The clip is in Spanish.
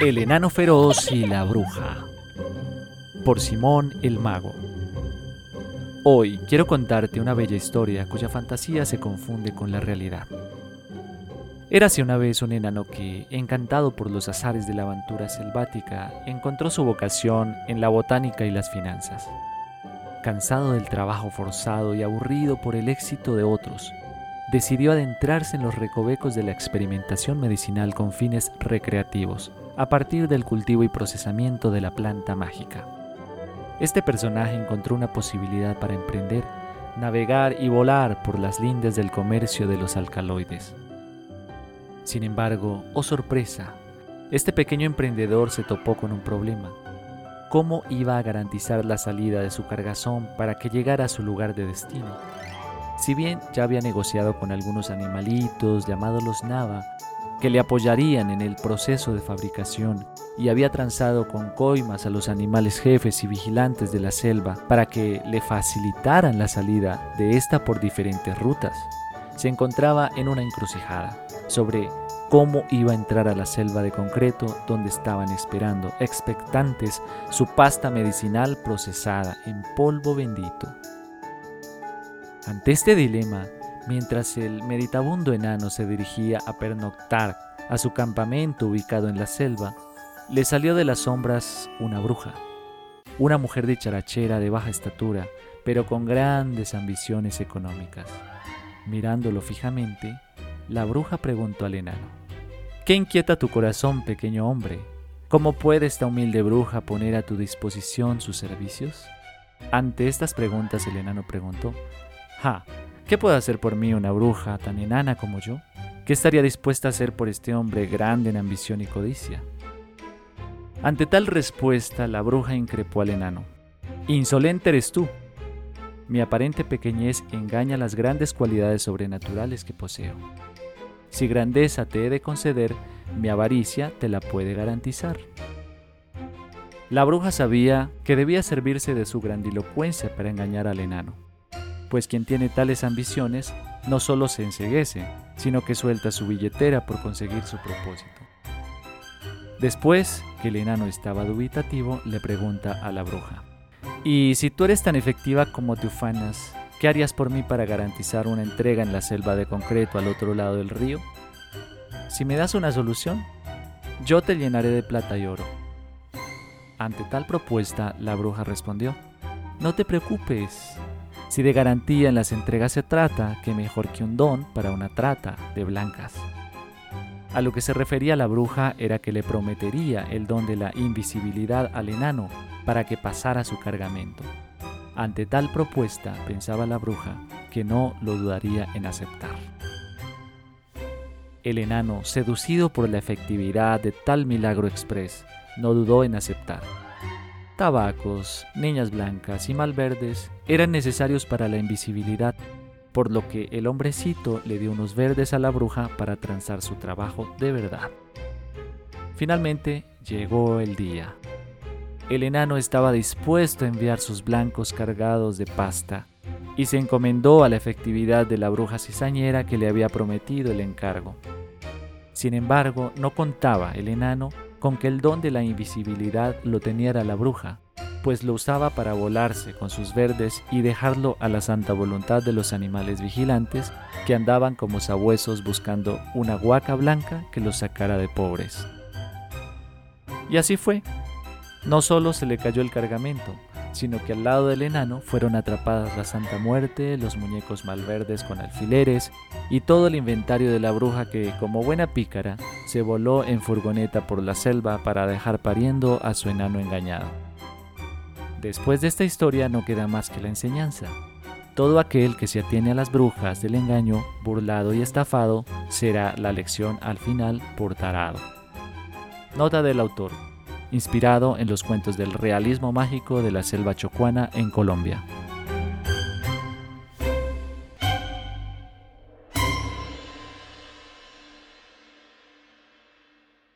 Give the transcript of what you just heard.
El enano feroz y la bruja. Por Simón el Mago. Hoy quiero contarte una bella historia cuya fantasía se confunde con la realidad. Érase una vez un enano que, encantado por los azares de la aventura selvática, encontró su vocación en la botánica y las finanzas. Cansado del trabajo forzado y aburrido por el éxito de otros, decidió adentrarse en los recovecos de la experimentación medicinal con fines recreativos, a partir del cultivo y procesamiento de la planta mágica. Este personaje encontró una posibilidad para emprender, navegar y volar por las lindes del comercio de los alcaloides. Sin embargo, oh sorpresa, este pequeño emprendedor se topó con un problema. ¿Cómo iba a garantizar la salida de su cargazón para que llegara a su lugar de destino? Si bien ya había negociado con algunos animalitos llamados los Nava, que le apoyarían en el proceso de fabricación, y había transado con coimas a los animales jefes y vigilantes de la selva para que le facilitaran la salida de esta por diferentes rutas, se encontraba en una encrucijada sobre cómo iba a entrar a la selva de concreto donde estaban esperando, expectantes, su pasta medicinal procesada en polvo bendito. Ante este dilema, mientras el meditabundo enano se dirigía a pernoctar a su campamento ubicado en la selva, le salió de las sombras una bruja, una mujer dicharachera de baja estatura, pero con grandes ambiciones económicas. Mirándolo fijamente, la bruja preguntó al enano, ¿Qué inquieta tu corazón, pequeño hombre? ¿Cómo puede esta humilde bruja poner a tu disposición sus servicios? Ante estas preguntas el enano preguntó, Ja, ¿qué puede hacer por mí una bruja tan enana como yo? ¿Qué estaría dispuesta a hacer por este hombre grande en ambición y codicia? Ante tal respuesta, la bruja increpó al enano. Insolente eres tú. Mi aparente pequeñez engaña las grandes cualidades sobrenaturales que poseo. Si grandeza te he de conceder, mi avaricia te la puede garantizar. La bruja sabía que debía servirse de su grandilocuencia para engañar al enano pues quien tiene tales ambiciones no solo se enseguece, sino que suelta su billetera por conseguir su propósito. Después que el enano estaba dubitativo, le pregunta a la bruja, ¿y si tú eres tan efectiva como te ufanas, qué harías por mí para garantizar una entrega en la selva de concreto al otro lado del río? Si me das una solución, yo te llenaré de plata y oro. Ante tal propuesta, la bruja respondió, No te preocupes, si de garantía en las entregas se trata, que mejor que un don para una trata de blancas. A lo que se refería la bruja era que le prometería el don de la invisibilidad al enano para que pasara su cargamento. Ante tal propuesta, pensaba la bruja, que no lo dudaría en aceptar. El enano, seducido por la efectividad de tal milagro express, no dudó en aceptar tabacos, niñas blancas y malverdes eran necesarios para la invisibilidad, por lo que el hombrecito le dio unos verdes a la bruja para transar su trabajo de verdad. Finalmente llegó el día. El enano estaba dispuesto a enviar sus blancos cargados de pasta y se encomendó a la efectividad de la bruja cizañera que le había prometido el encargo. Sin embargo, no contaba el enano con que el don de la invisibilidad lo tenía la bruja, pues lo usaba para volarse con sus verdes y dejarlo a la santa voluntad de los animales vigilantes que andaban como sabuesos buscando una guaca blanca que los sacara de pobres. Y así fue. No solo se le cayó el cargamento, sino que al lado del enano fueron atrapadas la Santa Muerte, los muñecos malverdes con alfileres y todo el inventario de la bruja que, como buena pícara, se voló en furgoneta por la selva para dejar pariendo a su enano engañado. Después de esta historia no queda más que la enseñanza. Todo aquel que se atiene a las brujas del engaño, burlado y estafado, será la lección al final por tarado. Nota del autor inspirado en los cuentos del realismo mágico de la selva chocuana en Colombia.